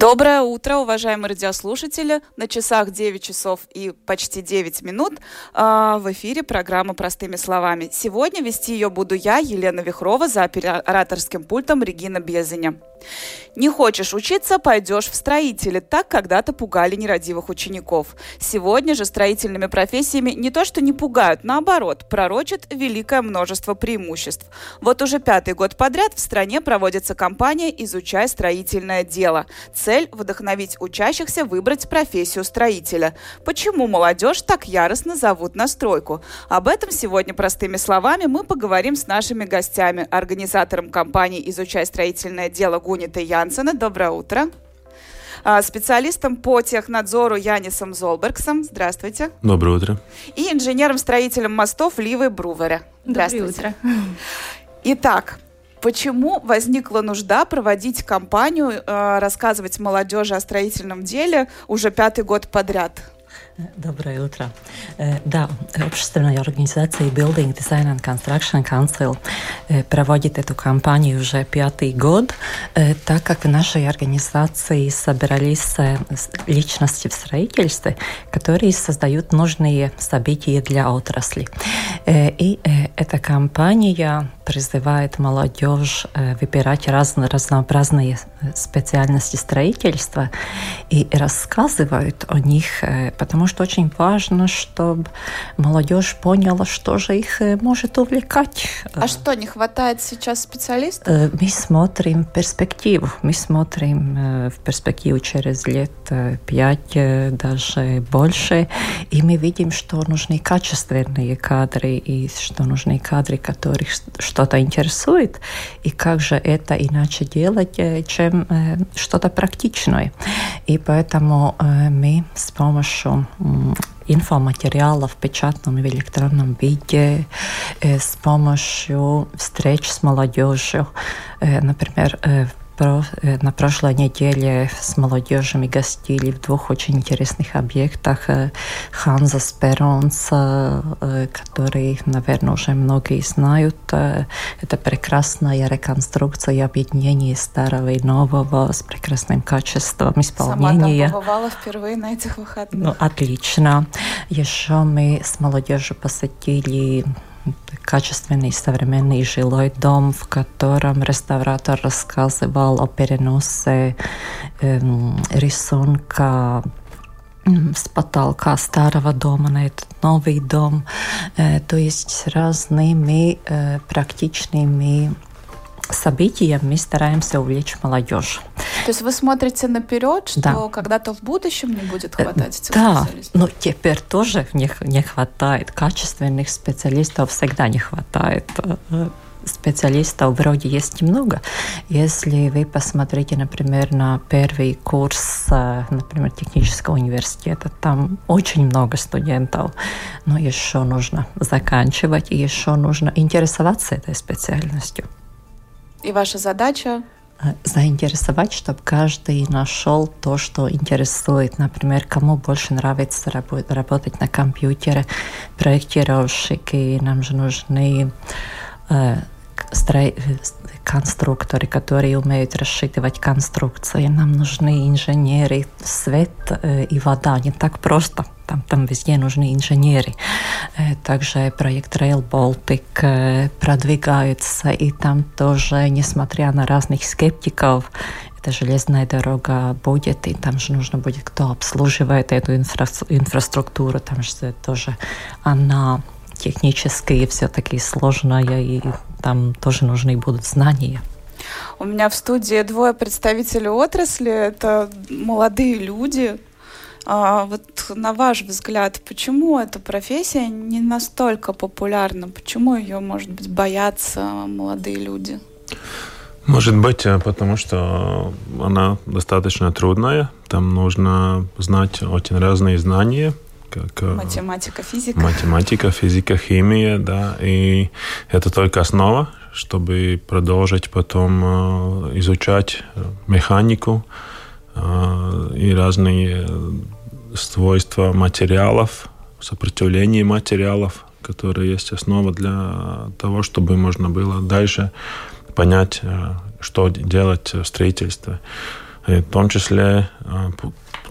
Доброе утро, уважаемые радиослушатели. На часах 9 часов и почти 9 минут э, в эфире программа «Простыми словами». Сегодня вести ее буду я, Елена Вихрова, за операторским пультом Регина Безеня. Не хочешь учиться, пойдешь в строители. Так когда-то пугали нерадивых учеников. Сегодня же строительными профессиями не то что не пугают, наоборот, пророчат великое множество преимуществ. Вот уже пятый год подряд в стране проводится кампания «Изучай строительное дело». Вдохновить учащихся выбрать профессию строителя. Почему молодежь так яростно зовут на стройку? Об этом сегодня простыми словами мы поговорим с нашими гостями, организатором кампании «Изучай строительное дело» Гунитой Янсена. Доброе утро. А, специалистом по технадзору Янисом Золбергсом. Здравствуйте. Доброе утро. И инженером-строителем мостов Ливой Брувере. Здравствуйте. Доброе утро. Итак, Почему возникла нужда проводить кампанию, э, рассказывать молодежи о строительном деле уже пятый год подряд? Доброе утро. Да, общественная организация Building Design and Construction Council проводит эту кампанию уже пятый год, так как в нашей организации собирались личности в строительстве, которые создают нужные события для отрасли. И эта кампания призывает молодежь выбирать разно, разнообразные специальности строительства и рассказывают о них, потому что очень важно, чтобы молодежь поняла, что же их э, может увлекать. А что, не хватает сейчас специалистов? Э, мы смотрим перспективу. Мы смотрим э, в перспективу через лет пять, даже больше. И мы видим, что нужны качественные кадры и что нужны кадры, которых что-то интересует. И как же это иначе делать, чем что-то практичное. И поэтому мы с помощью инфоматериала в печатном и в электронном виде с помощью встреч с молодежью. Например, Э, на прошлой неделе с молодежью гостили в двух очень интересных объектах. Э, Ханза Сперонс, э, который, наверное, уже многие знают. Это прекрасная реконструкция и объединение старого и нового с прекрасным качеством исполнения. Сама там побывала впервые на этих выходных. Ну, отлично. Еще мы с молодежью посетили качественный современный жилой дом, в котором реставратор рассказывал о переносе э, рисунка с потолка старого дома на этот новый дом, э, то есть с разными э, практичными событием мы стараемся увлечь молодежь. То есть вы смотрите наперед, что да. когда-то в будущем не будет э, хватать этих да, специалистов? Да, но теперь тоже не, не хватает. Качественных специалистов всегда не хватает э, специалистов вроде есть немного. Если вы посмотрите, например, на первый курс, э, например, технического университета, там очень много студентов, но еще нужно заканчивать, и еще нужно интересоваться этой специальностью. И ваша задача э, заинтересовать, чтобы каждый нашел то, что интересует. Например, кому больше нравится работать на компьютере, проектировщики, нам же нужны э, конструкторы, которые умеют рассчитывать конструкции. Нам нужны инженеры, свет э, и вода. Не так просто. Там, там везде нужны инженеры. Э, также проект Rail Baltic э, продвигается, и там тоже, несмотря на разных скептиков, эта железная дорога будет, и там же нужно будет, кто обслуживает эту инфра инфраструктуру, там же тоже она технически все-таки сложная, и там тоже нужны будут знания. У меня в студии двое представителей отрасли. Это молодые люди. А вот на ваш взгляд, почему эта профессия не настолько популярна? Почему ее, может быть, боятся молодые люди? Может быть, э, потому что она достаточно трудная. Там нужно знать очень разные знания, как математика, физика. Математика, физика, химия, да, и это только основа, чтобы продолжить потом изучать механику и разные свойства материалов, сопротивление материалов, которые есть основа для того, чтобы можно было дальше понять, что делать в строительстве. И в том числе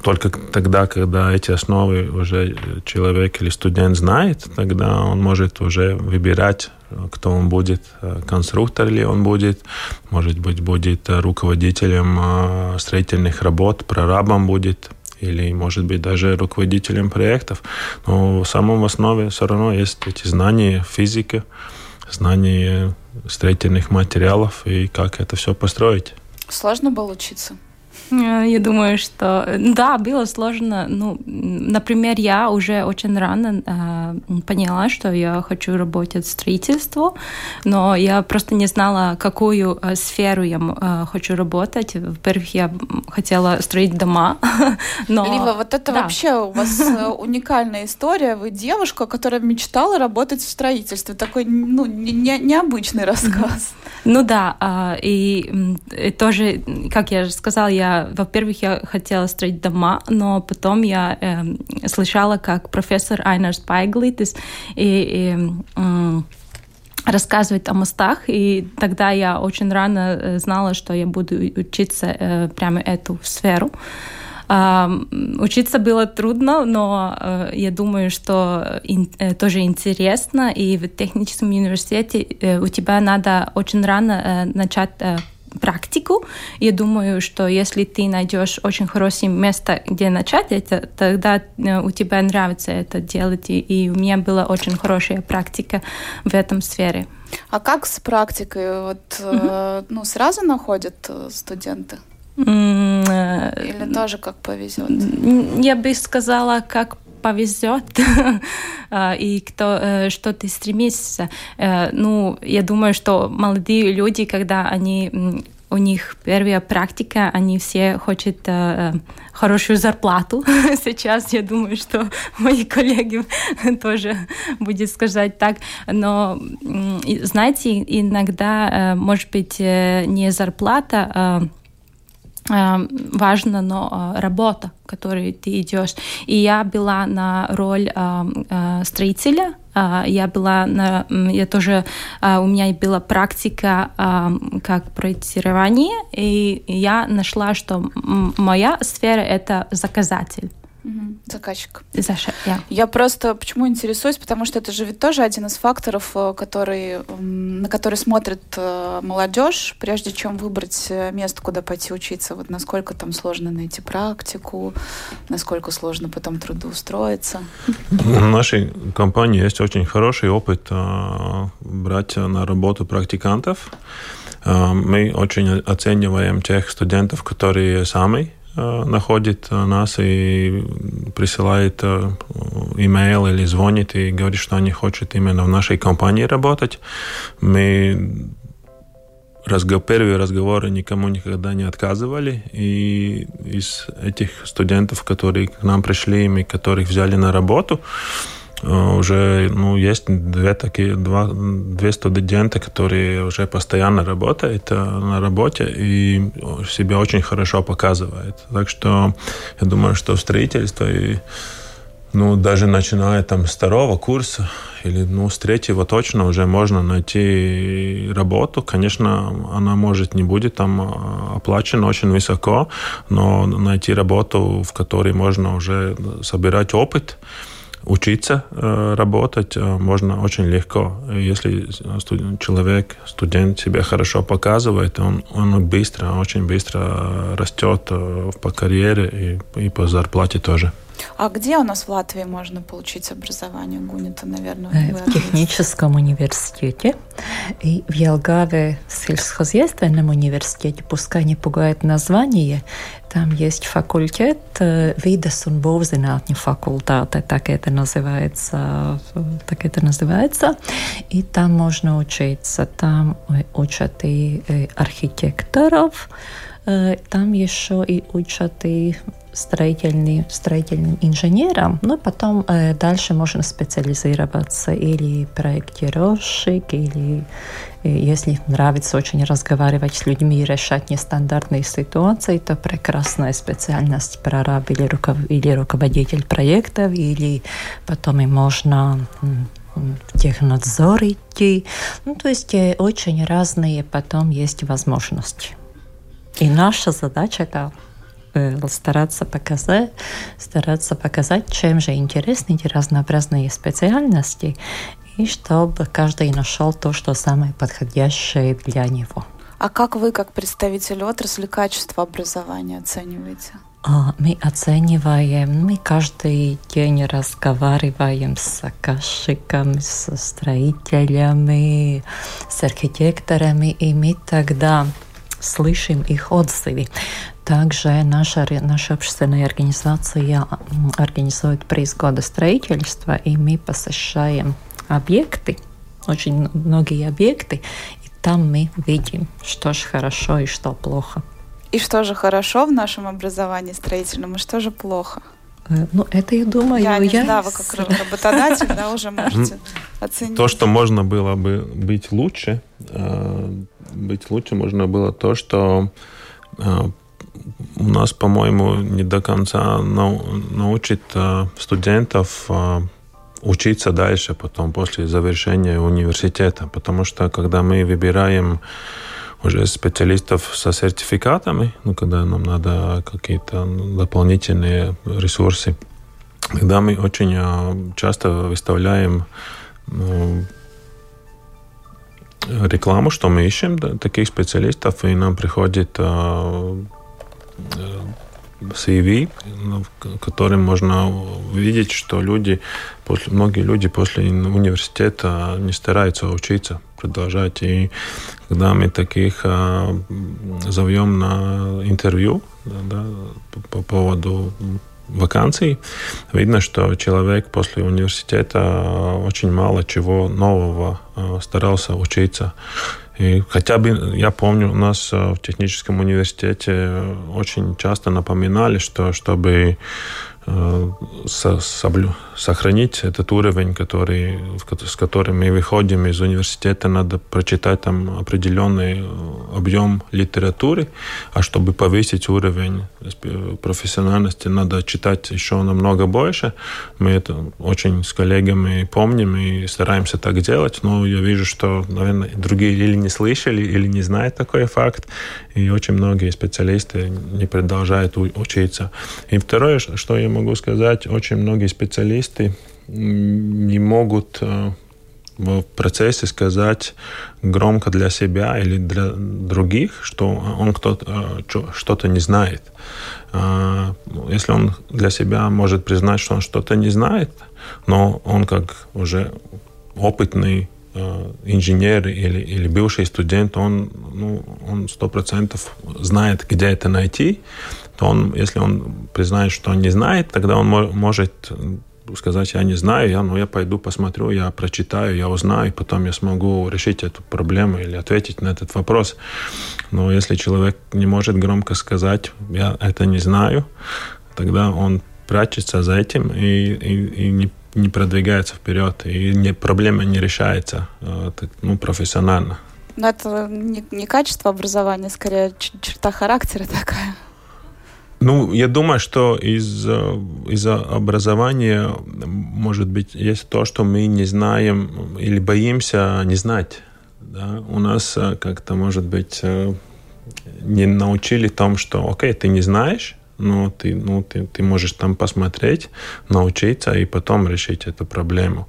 только тогда, когда эти основы уже человек или студент знает, тогда он может уже выбирать, кто он будет, конструктор ли он будет, может быть, будет руководителем строительных работ, прорабом будет, или, может быть, даже руководителем проектов. Но в самом основе все равно есть эти знания физики, знания строительных материалов и как это все построить. Сложно было учиться? Э, я думаю, что да, было сложно. Ну, например, я уже очень рано э, поняла, что я хочу работать в строительстве, но я просто не знала, какую э, сферу я э, хочу работать. Во-первых, я хотела строить дома. но... Лива, вот это да. вообще у вас э, уникальная история. Вы девушка, которая мечтала работать в строительстве. Такой ну, не, необычный рассказ. Ну да, а, и, и тоже, как я же сказала, я, во-первых, я хотела строить дома, но потом я э, слышала, как профессор Айнер Спайглитис и, и э, рассказывает о мостах, и тогда я очень рано э, знала, что я буду учиться э, прямо эту сферу. Учиться было трудно, но э, я думаю, что э, тоже интересно. И в техническом университете э, у тебя надо очень рано начать практику. Я думаю, что если ты найдешь очень хорошее место, где начать это, тогда у тебя нравится это делать. И, и у меня была очень хорошая практика в этом сфере. А как с практикой? Вот, угу. ну, сразу находят студенты? Э, Или тоже как повезет? Я бы сказала, как повезет а, и кто, э, что ты стремишься. Э, ну, я думаю, что молодые люди, когда они у них первая практика, они все хотят э, хорошую зарплату. Сейчас я думаю, что мои коллеги тоже будет сказать так. Но, знаете, иногда, может быть, не зарплата, а Эм, важно, но э, работа, которой ты идешь. И я была на роль эм, э, строителя, э, я была на, я тоже, у меня была практика эм, как проектирование, и я нашла, что моя сфера это заказатель. Заказчик. Заша, yeah. Я просто почему интересуюсь, потому что это же ведь тоже один из факторов, э, который, на который смотрит э, молодежь, прежде чем выбрать э, место, куда пойти учиться. Вот насколько там сложно найти практику, насколько сложно потом трудоустроиться. В нашей компании есть очень хороший опыт брать на работу практикантов. Мы очень оцениваем тех студентов, которые сами находит э, нас и присылает э, имейл или звонит и говорит, что они хотят именно в нашей компании работать. Мы разговор, первые разговоры никому никогда не отказывали. И из этих студентов, которые к нам пришли, мы которых взяли на работу, Э, уже ну, есть две такие, два, две студенты, которые уже постоянно работают э, на работе и себя очень хорошо показывают. Так что я думаю, что строительство и ну, даже начиная там с второго курса или ну, с третьего точно уже можно найти работу. Конечно, она может не будет там э, оплачена очень высоко, но найти работу, в которой можно уже собирать опыт, учиться э, работать э, можно очень легко. Если человек, студент себя хорошо показывает, он, он быстро, очень быстро растет э, по карьере и, и по зарплате тоже. А где у нас в Латвии можно получить образование Гунита, наверное? В техническом университете. И в Елгаве сельскохозяйственном университете, пускай не пугает название, там есть факультет видес un būvzinātņu факультата, так это называется, так это называется, и там можно учиться, там учат и архитекторов, Там еще и учат и строительным, строительным инженером, но потом э, дальше можно специализироваться или проектировщик, или э, если нравится очень разговаривать с людьми и решать нестандартные ситуации, то прекрасная специальность прораб или, руков, или руководитель проектов, или потом и можно в технадзор идти. Ну, то есть э, очень разные потом есть возможности. И наша задача это Э, стараться показать, стараться показать, чем же интересны эти разнообразные специальности, и чтобы каждый нашел то, что самое подходящее для него. А как вы, как представитель отрасли, качество образования оцениваете? А, мы оцениваем, мы каждый день разговариваем с заказчиками, со строителями, с архитекторами, и мы тогда слышим их отзывы. Также наша, наша общественная организация организует приз года строительства, и мы посещаем объекты, очень многие объекты, и там мы видим, что же хорошо и что плохо. И что же хорошо в нашем образовании строительном, и что же плохо? Э, ну, это, я думаю, я... Не я знаю, вы как работодатель, да, уже можете оценить. То, что можно было бы быть лучше, э, быть лучше можно было то, что э, у нас, по-моему, не до конца научит э, студентов э, учиться дальше потом, после завершения университета. Потому что когда мы выбираем уже специалистов со сертификатами, ну, когда нам надо какие-то дополнительные ресурсы, тогда мы очень часто выставляем ну, рекламу, что мы ищем таких специалистов, и нам приходит CV, ну, которым можно увидеть, что люди, после, многие люди после университета не стараются учиться, продолжать. И когда мы таких а, зовем на интервью да, по, по поводу вакансий, видно, что человек после университета очень мало чего нового а, старался учиться. И хотя бы, я помню, у нас э, в техническом университете очень часто напоминали, что чтобы Э, соблю, сохранить этот уровень, который, с которым мы выходим из университета, надо прочитать там определенный э, объем литературы, а чтобы повысить уровень профессиональности, надо читать еще намного больше. Мы это очень с коллегами помним и стараемся так делать, но я вижу, что, наверное, другие или не слышали, или не знают такой факт, и очень многие специалисты не продолжают учиться. И второе, что я могу сказать, очень многие специалисты не могут э, в процессе сказать громко для себя или для других, что он кто-то, э, что-то не знает. А, если он для себя может признать, что он что-то не знает, но он как уже опытный Э, инженер или, или бывший студент, он ну, он сто процентов знает, где это найти, то он, если он признает, что он не знает, тогда он может сказать, я не знаю, я, ну, я пойду посмотрю, я прочитаю, я узнаю, и потом я смогу решить эту проблему или ответить на этот вопрос. Но если человек не может громко сказать, я это не знаю, тогда он прячется за этим и, и, и не не продвигается вперед, и не, проблема не решается э, ну, профессионально. Но это не, не качество образования, скорее черта характера такая. Ну, я думаю, что из, э, из-за образования, может быть, есть то, что мы не знаем или боимся не знать. Да? У нас э, как-то, может быть, не научили тому, что, окей, ты не знаешь, но ты, ну, ты, ты можешь там посмотреть, научиться и потом решить эту проблему.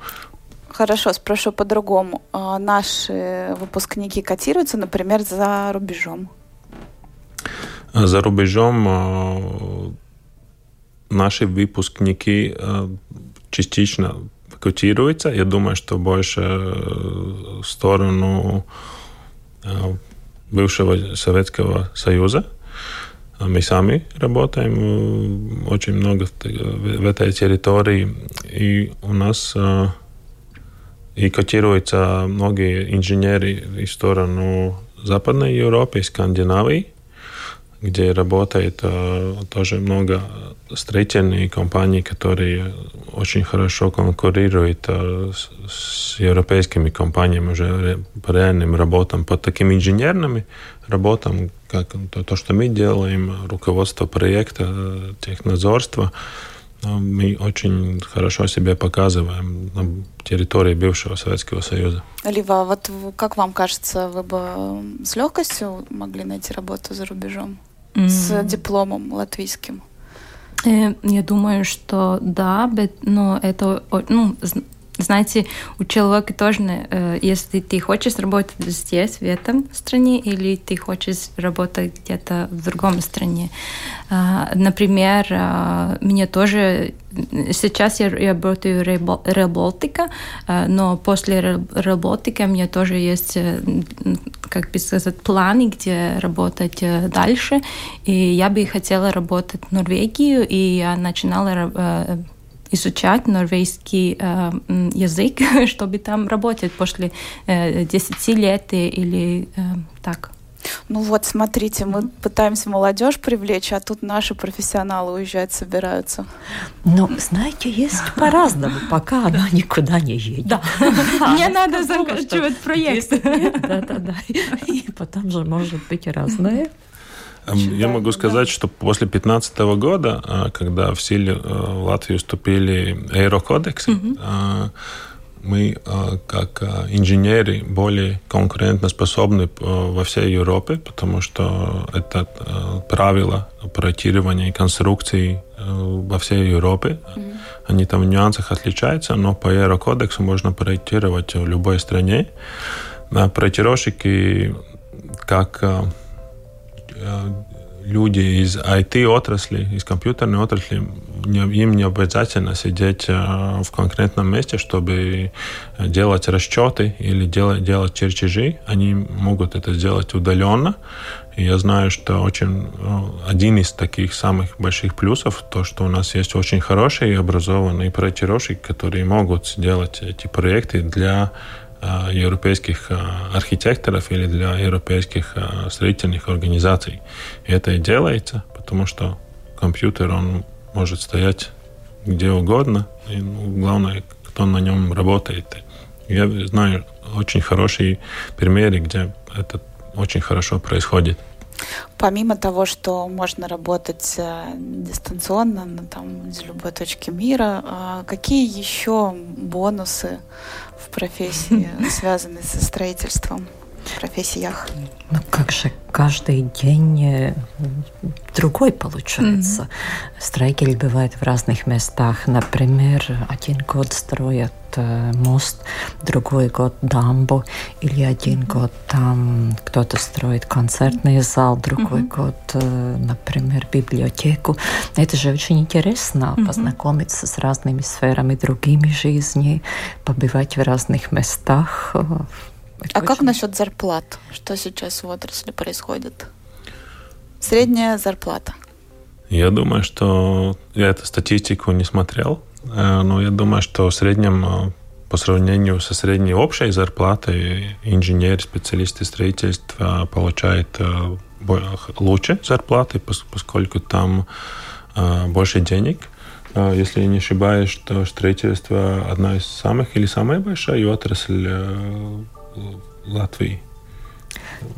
Хорошо, спрошу по-другому. А наши выпускники котируются, например, за рубежом? За рубежом а, наши выпускники а, частично котируются. Я думаю, что больше в сторону бывшего Советского Союза. Мы сами работаем очень много в этой территории, и у нас и котируются многие инженеры в сторону Западной Европы, Скандинавии. Где работает тоже много строительных компаний, которые очень хорошо конкурируют с европейскими компаниями уже по реальным работам, по таким инженерным работам, как то, что мы делаем, руководство проекта, технадзорство – мы очень хорошо себя показываем на территории бывшего Советского Союза. Лива, вот как вам кажется, вы бы с легкостью могли найти работу за рубежом mm. с дипломом латвийским? Э, я думаю, что да, но это ну, знаете, у человека тоже, э, если ты хочешь работать здесь, в этом стране, или ты хочешь работать где-то в другом стране. А, например, а, мне тоже сейчас я работаю в Реболтика, но после Реболтика у меня тоже есть, э, как бы сказать, планы, где работать э, дальше. И я бы хотела работать в Норвегию, и я начинала изучать норвежский э, язык, чтобы там работать после э, 10 лет или э, так. Ну вот, смотрите, мы пытаемся молодежь привлечь, а тут наши профессионалы уезжать собираются. Ну, знаете, есть по-разному, пока она никуда не едет. Да. Мне надо заканчивать проект. Да, да, да. И потом же может быть разное. Я могу сказать, что после 2015 года, а, когда в силе а, в Латвии вступили эйрокодексы, угу. мы как инженеры более конкурентоспособны во всей Европе, потому что это правила проектирования и конструкции во всей Европе. Угу. Они там в нюансах отличаются, но по Аэрокодексу можно проектировать в любой стране. Проектировщики как Э, люди из IT-отрасли, из компьютерной отрасли, им не обязательно сидеть э, в конкретном месте, чтобы делать расчеты или делать, делать чертежи. Они могут это сделать удаленно. И я знаю, что очень э, один из таких самых больших плюсов, то, что у нас есть очень хорошие и образованные проектировщики, которые могут сделать эти проекты для европейских э, архитекторов или для европейских э, строительных организаций. И это и делается, потому что компьютер, он может стоять где угодно, и ну, главное, кто на нем работает. Я знаю очень хорошие примеры, где это очень хорошо происходит. Помимо того, что можно работать дистанционно там, из любой точки мира, какие еще бонусы профессии, связанной со строительством, профессиях? Ну как же каждый день э, другой получается. Mm-hmm. Строители бывают в разных местах. Например, один год строят э, мост, другой год дамбу, или один mm-hmm. год там кто-то строит концертный зал, другой mm-hmm. год, э, например, библиотеку. Это же очень интересно, mm-hmm. познакомиться с разными сферами другими жизни, побывать в разных местах, это а очень... как насчет зарплат? Что сейчас в отрасли происходит? Средняя зарплата. Я думаю, что я эту статистику не смотрел, э, но я думаю, что в среднем э, по сравнению со средней общей зарплатой инженер, специалисты строительства получают э, лучше зарплаты, поскольку там больше денег. Если я не ошибаюсь, что строительство одна из самых или самая большая отрасль Латвии.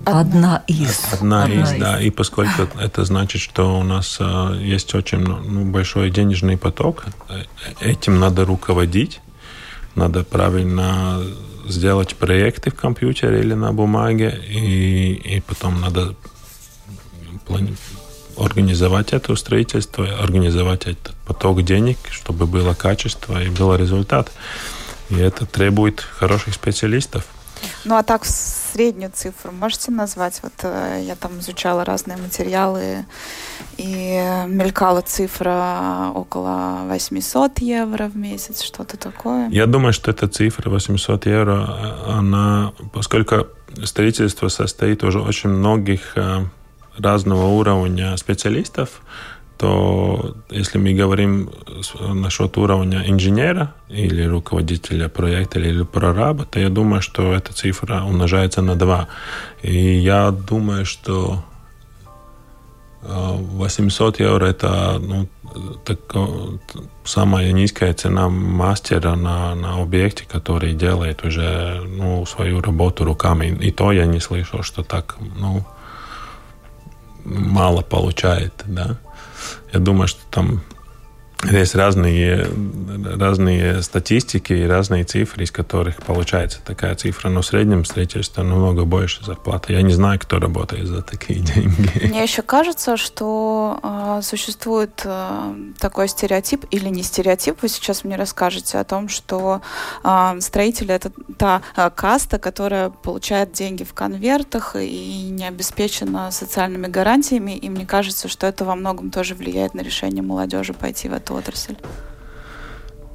Одна из. Одна, Одна из, из, да. И поскольку это значит, что у нас а, есть очень ну, большой денежный поток, э, этим надо руководить, надо правильно сделать проекты в компьютере или на бумаге, и, и потом надо организовать это строительство, организовать этот поток денег, чтобы было качество и был результат. И это требует хороших специалистов. Ну а так среднюю цифру можете назвать? Вот э, я там изучала разные материалы и мелькала цифра около 800 евро в месяц, что-то такое. Я думаю, что эта цифра 800 евро, э, она, поскольку строительство состоит уже очень многих э, разного уровня специалистов, то если мы говорим насчет уровня инженера или руководителя проекта или прораба, то я думаю, что эта цифра умножается на 2. И я думаю, что 800 евро это ну, так, самая низкая цена мастера на, на объекте, который делает уже ну, свою работу руками. И то я не слышал, что так ну, мало получает. Да? Я думаю, что там есть разные, разные статистики и разные цифры, из которых получается такая цифра. Но в среднем строительство намного больше зарплаты. Я не знаю, кто работает за такие деньги. Мне еще кажется, что э, существует э, такой стереотип или не стереотип, вы сейчас мне расскажете о том, что э, строители это та э, каста, которая получает деньги в конвертах и не обеспечена социальными гарантиями. И мне кажется, что это во многом тоже влияет на решение молодежи пойти в эту эту отрасль?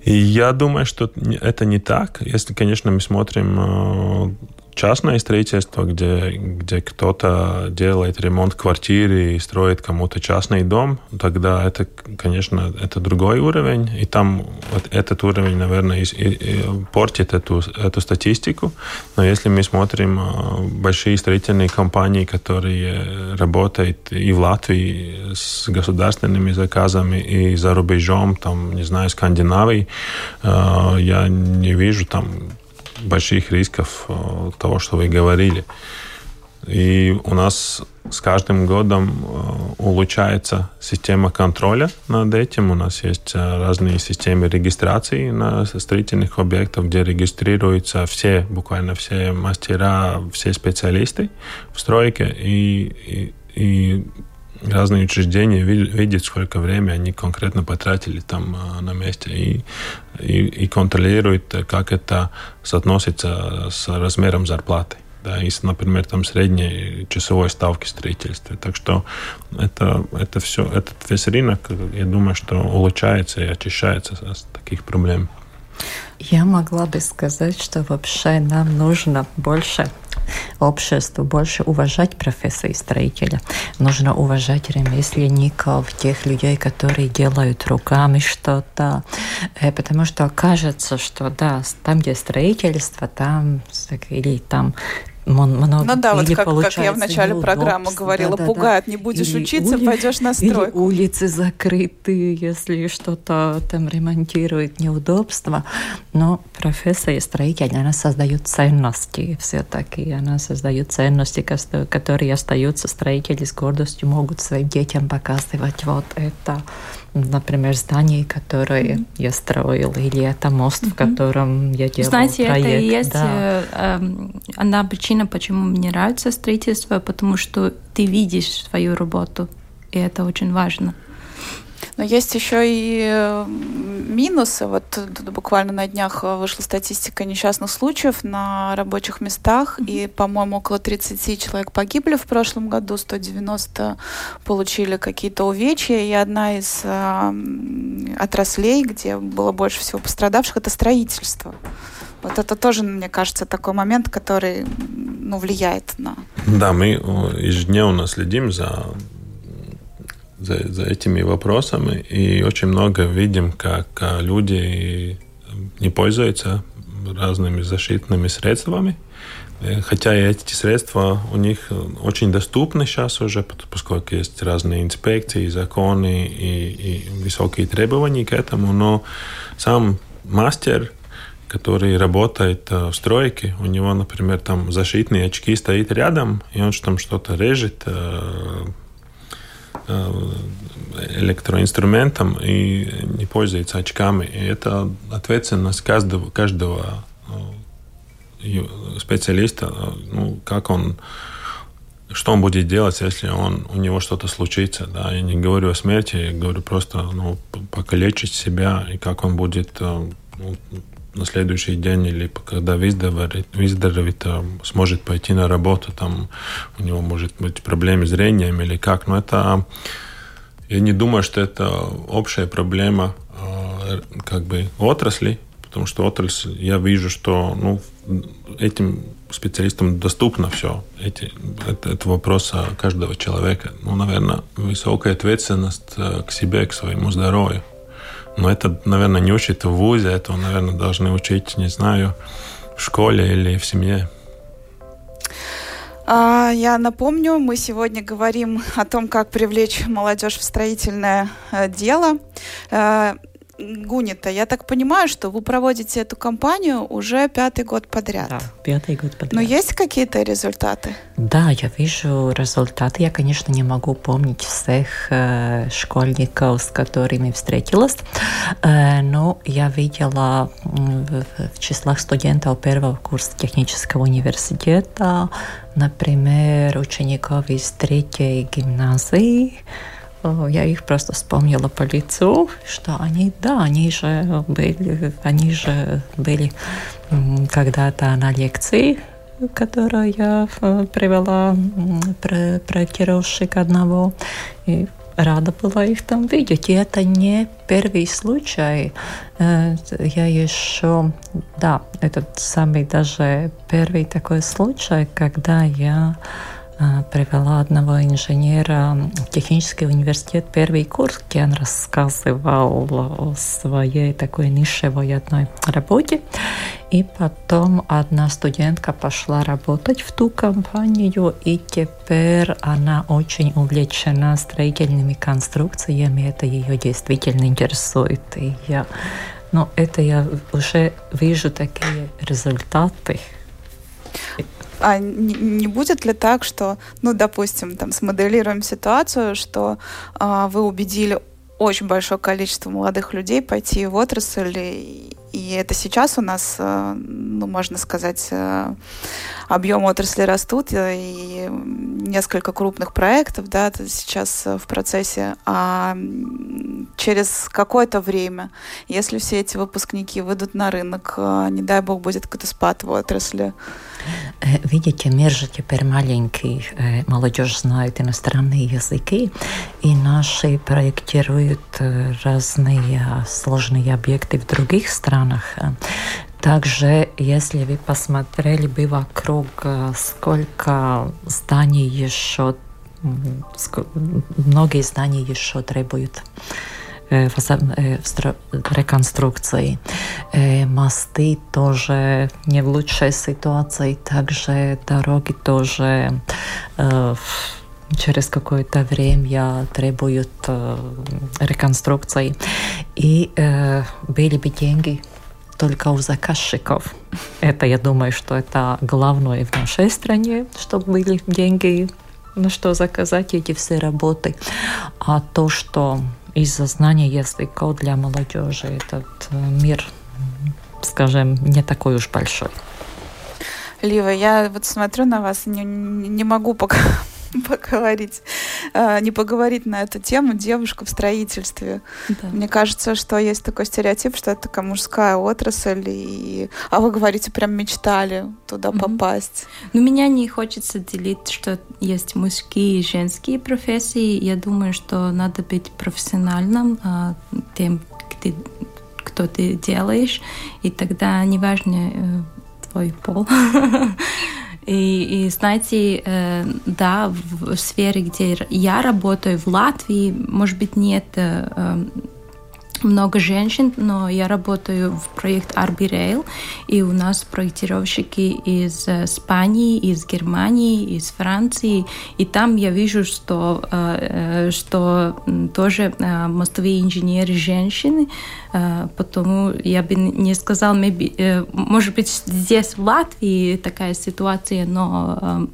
Я думаю, что это не так. Если, конечно, мы смотрим э, частное строительство, где, где кто-то делает ремонт квартиры и строит кому-то частный дом, тогда это, конечно, это другой уровень. И там вот этот уровень, наверное, и, и, и портит эту, эту статистику. Но если мы смотрим э, большие строительные компании, которые работают и в Латвии с государственными заказами, и за рубежом, там, не знаю, Скандинавии, э, я не вижу там больших рисков э, того, что вы говорили. И у нас с каждым годом э, улучшается система контроля над этим. У нас есть э, разные системы регистрации на строительных объектах, где регистрируются все, буквально все мастера, все специалисты в стройке. И, и, и разные учреждения видят, сколько времени они конкретно потратили там э, на месте и, и, и контролируют, как это соотносится с размером зарплаты. Да, и, например, там средней часовой ставки строительства. Так что это, это все, этот весь рынок, я думаю, что улучшается и очищается от таких проблем. Я могла бы сказать, что вообще нам нужно больше обществу больше уважать профессии строителя. Нужно уважать ремесленников, тех людей, которые делают руками что-то. Э, потому что кажется, что да, там, где строительство, там или там много. Ну да, вот как, как я в начале программы говорила, да, да, пугают, да. не будешь или учиться, ули... пойдешь на стройку. Или улицы закрыты, если что-то там ремонтируют, неудобства. Но профессия строитель, она создает ценности все-таки. Она создает ценности, которые остаются строители с гордостью, могут своим детям показывать вот это например, здание, которое mm-hmm. я строил, или это мост, mm-hmm. в котором я делал Знаете, проект. это и есть да. э, э, одна причина, почему мне нравится строительство, потому что ты видишь свою работу, и это очень важно. Но есть еще и минусы. Вот буквально на днях э, вышла статистика несчастных случаев на рабочих местах, mm-hmm. и, по-моему, около 30 человек погибли в прошлом году, 190 получили какие-то увечья, и одна из э, отраслей, где было больше всего пострадавших, это строительство. Вот это тоже, мне кажется, такой момент, который ну, влияет на... Да, мы ежедневно следим за за, за этими вопросами и очень много видим, как а, люди не пользуются разными защитными средствами. Э, хотя эти средства у них очень доступны сейчас уже, поскольку есть разные инспекции, законы и, и высокие требования к этому, но сам мастер, который работает э, в стройке, у него, например, там защитные очки стоит рядом, и он там что-то режет, э, Э, электроинструментом и не пользуется очками. И это ответственность каждого, каждого э, специалиста, ну, как он что он будет делать, если он, у него что-то случится. Да? Я не говорю о смерти, я говорю просто ну, покалечить себя, и как он будет э, ну, на следующий день или когда выздоровеет, выздоровеет сможет пойти на работу, там у него может быть проблемы с зрением или как. Но это я не думаю, что это общая проблема как бы отрасли, потому что отрасль, я вижу, что ну, этим специалистам доступно все. Эти, это, это вопрос каждого человека. Ну, наверное, высокая ответственность э, к себе, к своему здоровью. Но это, наверное, не учат в ВУЗе, это, наверное, должны учить, не знаю, в школе или в семье. А, я напомню, мы сегодня говорим о том, как привлечь молодежь в строительное э, дело. Гунита, я так понимаю, что вы проводите эту кампанию уже пятый год подряд. Да, пятый год подряд. Но есть какие-то результаты? Да, я вижу результаты. Я, конечно, не могу помнить всех э, школьников, с которыми встретилась, э, но я видела в, в числах студентов первого курса технического университета, например, учеников из третьей гимназии, я их просто вспомнила по лицу, что они, да, они же были, они же были когда-то на лекции, которую я э, привела про проектировщик одного. И рада была их там видеть. И это не первый случай. Э, я еще, да, этот самый даже первый такой случай, когда я привела одного инженера в технический университет первый курс, где он рассказывал о своей такой нишевой одной работе. И потом одна студентка пошла работать в ту компанию, и теперь она очень увлечена строительными конструкциями. Это ее действительно интересует. И я, ну, это я уже вижу такие результаты. А не, не будет ли так, что, ну, допустим, там смоделируем ситуацию, что а, вы убедили очень большое количество молодых людей пойти в отрасль, и, и это сейчас у нас, э, ну, можно сказать, э, объем отрасли растут, э, и несколько крупных проектов, да, сейчас в процессе, а через какое-то время, если все эти выпускники выйдут на рынок, не дай бог, будет какой-то спад в отрасли, видите, мир же теперь маленький, э, молодежь знает иностранные языки, и наши проектируют э, разные сложные объекты в других странах. Также, если вы посмотрели бы вокруг, сколько зданий еще, многие здания еще требуют Э, реконструкции. Мосты тоже не в лучшей ситуации, также дороги тоже через какое-то время требуют реконструкции. И были бы деньги только у заказчиков. Это, я думаю, что это главное в нашей стране, чтобы были деньги, на что заказать эти все работы. А то, что из-за знания языков для молодежи этот э, мир, скажем, не такой уж большой. Лива, я вот смотрю на вас, не, не могу пока поговорить, не поговорить на эту тему девушка в строительстве. Да. Мне кажется, что есть такой стереотип, что это такая мужская отрасль, и... а вы говорите, прям мечтали туда mm-hmm. попасть. Ну, меня не хочется делить, что есть мужские и женские профессии. Я думаю, что надо быть профессиональным а, тем, ты, кто ты делаешь, и тогда неважно э, твой пол. И, и знаете, э, да, в, сфере, где я работаю, в Латвии, может быть, нет э, много женщин, но я работаю в проект Arby Rail, и у нас проектировщики из э, Испании, из Германии, из Франции, и там я вижу, что, э, э, что тоже мостовые инженеры женщины, потому я бы не сказал, может быть, здесь в Латвии такая ситуация, но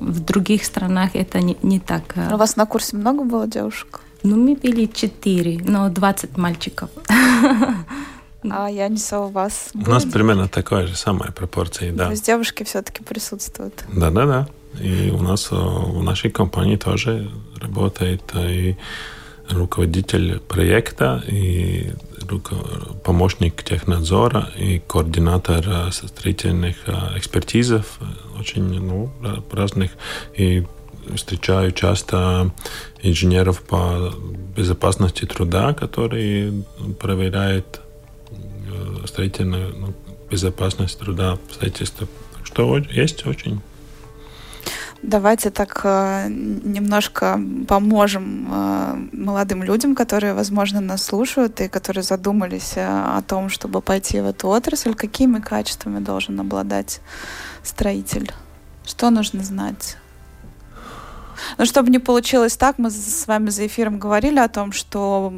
в других странах это не, не так. У вас на курсе много было девушек? Ну, мы были четыре, но 20 мальчиков. А я не у вас. У нас примерно такая же самая пропорция, да. То есть девушки все-таки присутствуют. Да, да, да. И у нас э, в нашей компании тоже работает э, и руководитель проекта, и помощник технадзора, и координатор э, строительных экспертизов, очень ну, разных. И встречаю часто инженеров по безопасности труда, которые проверяют э, строительную ну, безопасность труда в строительстве. Что есть очень Давайте так э, немножко поможем э, молодым людям, которые, возможно, нас слушают и которые задумались о том, чтобы пойти в эту отрасль. Какими качествами должен обладать строитель? Что нужно знать? Но чтобы не получилось так, мы с вами за эфиром говорили о том, что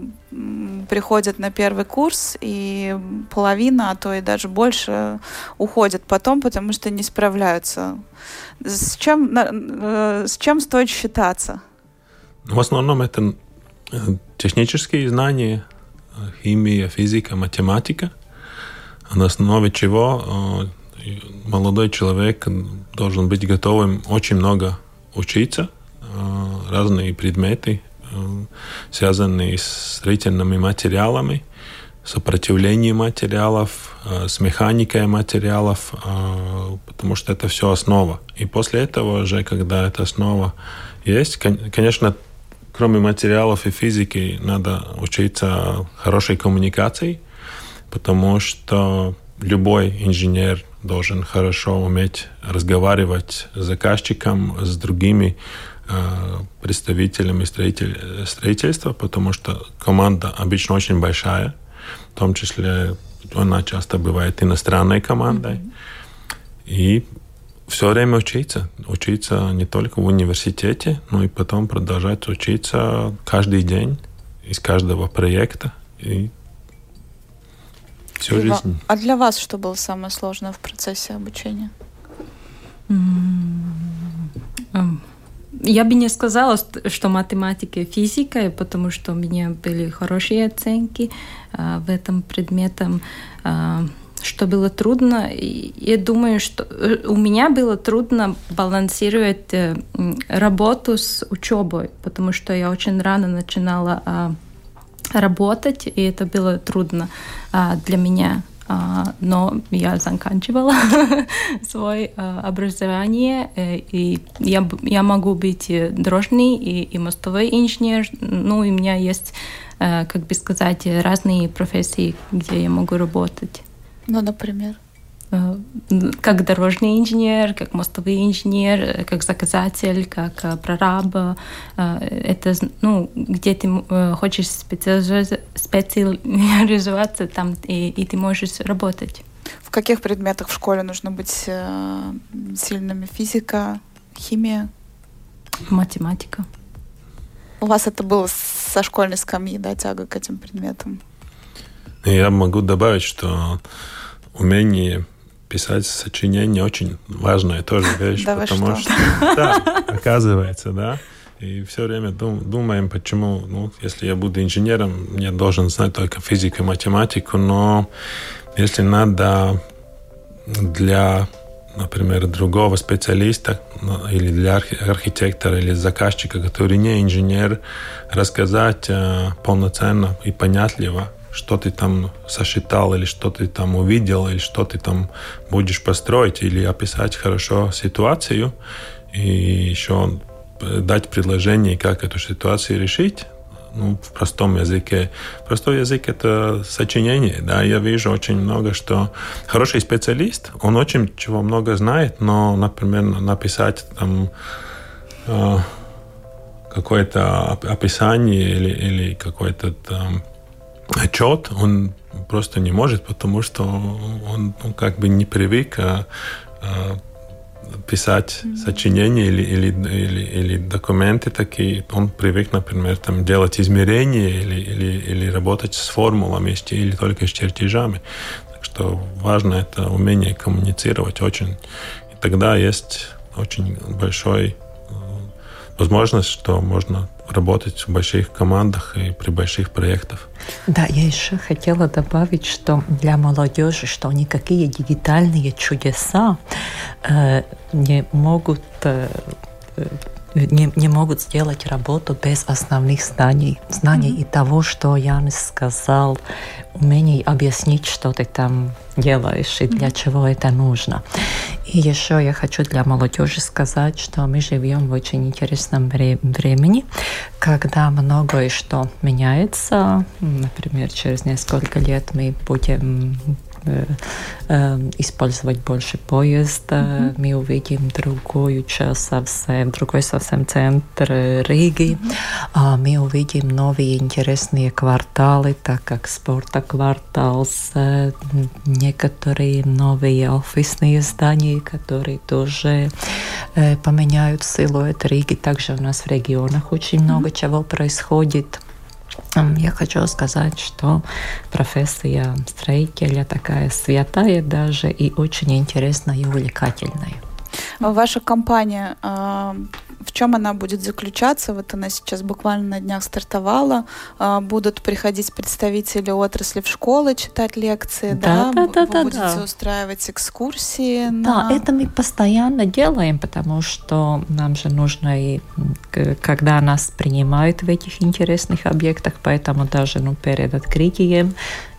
приходят на первый курс, и половина, а то и даже больше уходят потом, потому что не справляются. С чем, э, с чем стоит считаться? В основном это э, технические знания, химия, физика, математика, на основе чего э, молодой человек должен быть готовым очень много учиться, разные предметы, связанные с строительными материалами, сопротивлением материалов, с механикой материалов, потому что это все основа. И после этого уже, когда эта основа есть, конечно, кроме материалов и физики, надо учиться хорошей коммуникации, потому что любой инженер должен хорошо уметь разговаривать с заказчиком, с другими Э, представителями строитель, строительства, потому что команда обычно очень большая, в том числе она часто бывает иностранной командой. И все время учиться. Учиться не только в университете, но и потом продолжать учиться каждый день из каждого проекта. И всю жизнь. А для вас что было самое сложное в процессе обучения? Mm-hmm. Я бы не сказала, что математика и физика, потому что у меня были хорошие оценки а, в этом предмете. А, что было трудно, я думаю, что э, у меня было трудно балансировать э, работу с учебой, потому что я очень рано начинала а, работать, и это было трудно для меня. А, но я заканчивала свое а, образование, э, и я, я могу быть дорожный и, и мостовой инженер, ну и у меня есть, э, как бы сказать, разные профессии, где я могу работать. Ну, например? Э, как дорожный инженер, как мостовый инженер, как заказатель, как э, прораб. Э, это, ну, где ты хочешь специализироваться, там и, и ты можешь работать. В каких предметах в школе нужно быть сильными? Физика, химия? Математика. У вас это было со школьной скамьи, да, тяга к этим предметам? Я могу добавить, что умение писать сочинение очень важная тоже вещь, да потому что, да, оказывается, да. И все время дум, думаем, почему, ну, если я буду инженером, я должен знать только физику и математику, но если надо для, например, другого специалиста ну, или для архитектора или заказчика, который не инженер, рассказать э, полноценно и понятливо что ты там сосчитал, или что ты там увидел, или что ты там будешь построить, или описать хорошо ситуацию, и еще дать предложение, как эту ситуацию решить, ну, в простом языке. Простой язык — это сочинение, да, я вижу очень много, что хороший специалист, он очень чего много знает, но, например, написать там э, какое-то описание или, или какой-то там отчет он просто не может, потому что он ну, как бы не привык а, а, писать mm-hmm. сочинения или, или, или, или документы такие. Он привык, например, там, делать измерения или, или, или работать с формулами или только с чертежами. Так что важно это умение коммуницировать очень. И тогда есть очень большой э, возможность, что можно работать в больших командах и при больших проектах. Да, я еще хотела добавить, что для молодежи, что никакие дигитальные чудеса э, не могут э, не, не могут сделать работу без основных знаний. Знаний mm-hmm. и того, что Янис сказал, умений объяснить, что ты там делаешь и для mm-hmm. чего это нужно. И еще я хочу для молодежи сказать, что мы живем в очень интересном вре- времени, когда многое что меняется. Например, через несколько лет мы будем использовать больше поезда. Mm-hmm. Мы увидим другую часть совсем, другой совсем центр Риги. Mm-hmm. Мы увидим новые интересные кварталы, так как спорта квартал, некоторые новые офисные здания, которые тоже поменяют силуэт Риги. Также у нас в регионах очень mm-hmm. много чего происходит. Я хочу сказать, что профессия строителя такая святая даже и очень интересная и увлекательная. Ваша компания в чем она будет заключаться? Вот она сейчас буквально на днях стартовала. А, будут приходить представители отрасли в школы читать лекции, да? Да, да, да. Вы да, будете да. устраивать экскурсии? Да, на... это мы постоянно делаем, потому что нам же нужно и когда нас принимают в этих интересных объектах, поэтому даже ну, перед открытием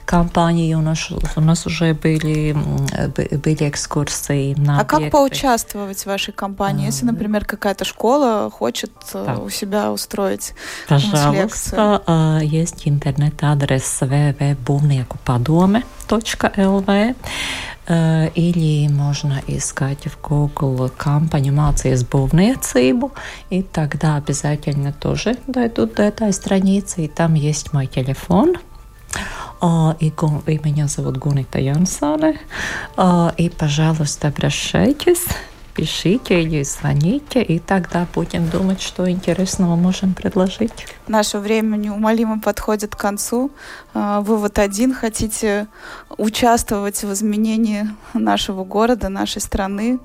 компании у нас, у нас уже были, были экскурсии на А объекты. как поучаствовать в вашей компании, если, например, какая-то школа хочет э, да. у себя устроить Пожалуйста, э, есть интернет-адрес www.buvnieku.padome.lv э, или можно искать в Google компанию «Mācies būvniecību», и тогда обязательно тоже дойдут до этой страницы, и там есть мой телефон – и, и меня зовут Гунита Янсоне. И, пожалуйста, обращайтесь пишите или звоните, и тогда будем думать, что интересного можем предложить. Наше время неумолимо подходит к концу. Вывод один. Хотите участвовать в изменении нашего города, нашей страны,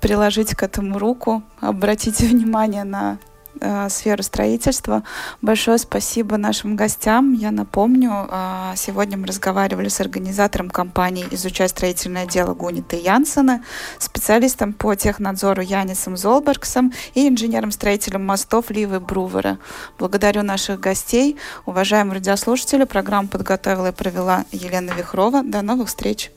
приложить к этому руку, обратите внимание на э, сферу строительства. Большое спасибо нашим гостям. Я напомню, э, сегодня мы разговаривали с организатором компании «Изучай строительное дело» Гуниты Янсена, специалистом по технадзору Янисом Золбергсом и инженером-строителем мостов Ливы Брувера. Благодарю наших гостей. Уважаемые радиослушатели, программу подготовила и провела Елена Вихрова. До новых встреч!